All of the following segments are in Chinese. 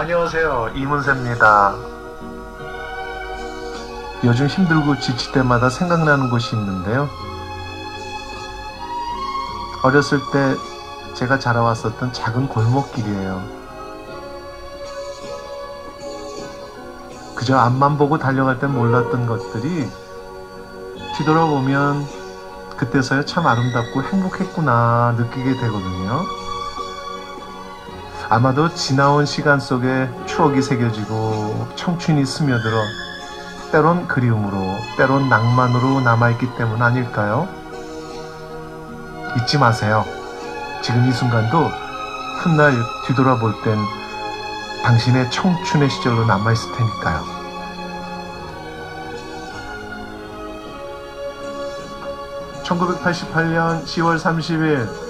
안녕하세요. 이문세입니다. 요즘 힘들고 지칠 때마다 생각나는 곳이 있는데요. 어렸을 때 제가 자라왔었던 작은 골목길이에요. 그저 앞만 보고 달려갈 땐 몰랐던 것들이 뒤돌아보면 그때서야 참 아름답고 행복했구나 느끼게 되거든요. 아마도 지나온 시간 속에 추억이 새겨지고 청춘이 스며들어 때론 그리움으로 때론 낭만으로 남아있기 때문 아닐까요? 잊지 마세요. 지금 이 순간도 훗날 뒤돌아볼 땐 당신의 청춘의 시절로 남아있을 테니까요. (1988년 10월 30일)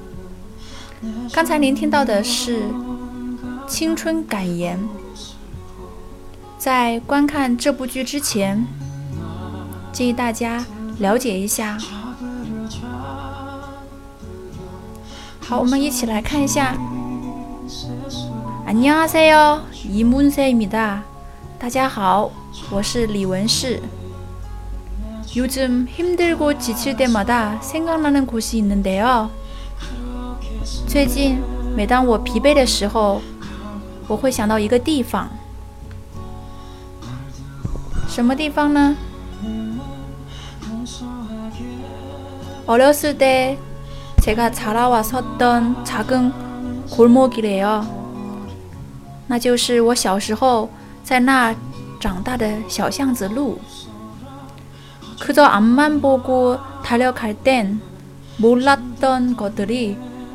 刚才您听到的是青春感言。在观看这部剧之前，建议大家了解一下。好，我们一起来看一下。안녕하세요，이문세입니다。大家好，我是李文世。요즘힘들고지칠때마다생각나는곳이있는데요。 最近，每当我疲惫的时候，我会想到一个地方。什么地方呢？어렸을때제가자라왔었던작은골목이래요那就是我小时候在那长大的小巷子路。그저앞만보고달려갈땐몰랐던것들이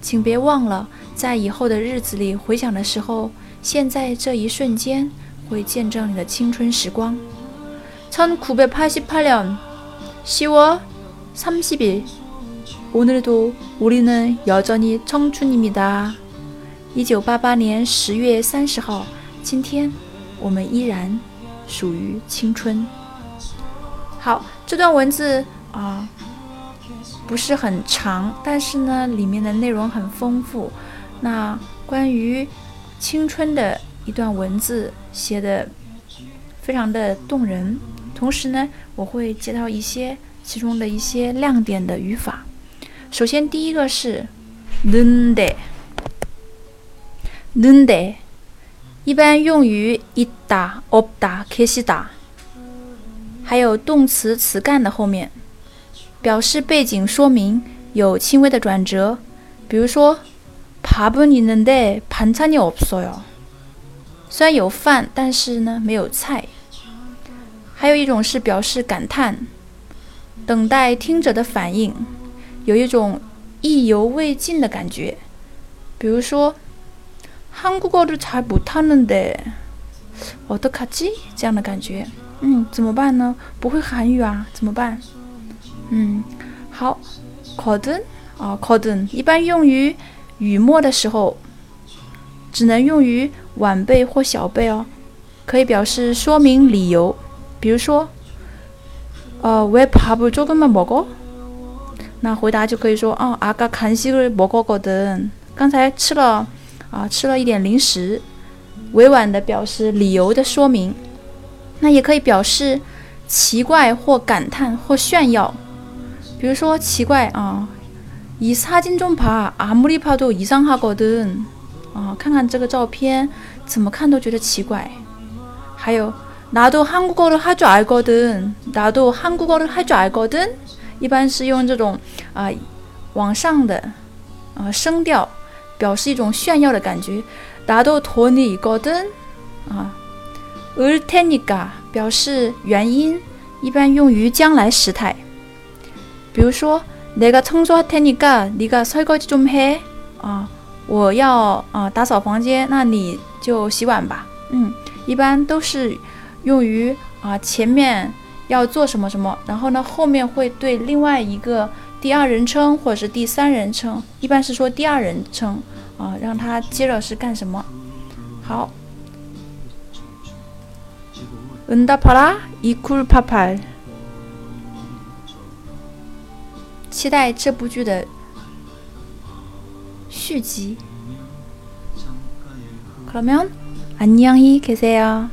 请别忘了，在以后的日子里回想的时候，现在这一瞬间会见证你的青春时光。 1988년 10월 30일 오늘도 우리는 여전히 청춘입니다. 1988年 10月 30号 今天我们依然属于青春。好，这段文字啊 不是很长，但是呢，里面的内容很丰富。那关于青春的一段文字写的非常的动人，同时呢，我会接到一些其中的一些亮点的语法。首先，第一个是 lunde，lunde 一般用于 ita、obda、kisita，还有动词词干的后面。表示背景说明有轻微的转折。比如说，밥은있는데반찬이없어 요。 虽然有饭，但是呢没有菜。还有一种是表示感叹，等待听者的反应，有一种意犹未尽的感觉。比如说，한국어를잘못하는데어떡하지这样的感觉。嗯，怎么办呢？不会韩语啊，怎么办？ 嗯，好，거든啊，거든一般用于语末的时候，只能用于晚辈或小辈哦。 可以表示说明理由，比如说，呃，왜밥을조금만먹어？那回答就可以说，哦，아까간식을먹었거든。刚才吃了啊，吃了一点零食，委婉的表示理由的说明。那也可以表示奇怪或感叹或炫耀， 比如说奇怪啊，이사진좀봐아무리봐도이상하거든啊，看看这个照片，怎么看都觉得奇怪。还有나도한국어를할줄알거든나도한국어를할줄알거든一般是用这种啊往上的啊声调，表示一种炫耀的感觉。나도돈이있거든啊，을테니까表示原因，一般用于将来时态。 比如说내가청소할테니까네가설거지좀 해。 啊，我要啊打扫房间，那你就洗碗吧。嗯，一般都是用于啊前面。要做什么什么，然后呢，后面会对另外一个第二人称或者是第三人称，一般是说第二人称啊，让他接着是干什么。好，응답하라이쿨파팔 期待这部剧的续集。그러면안녕히계세요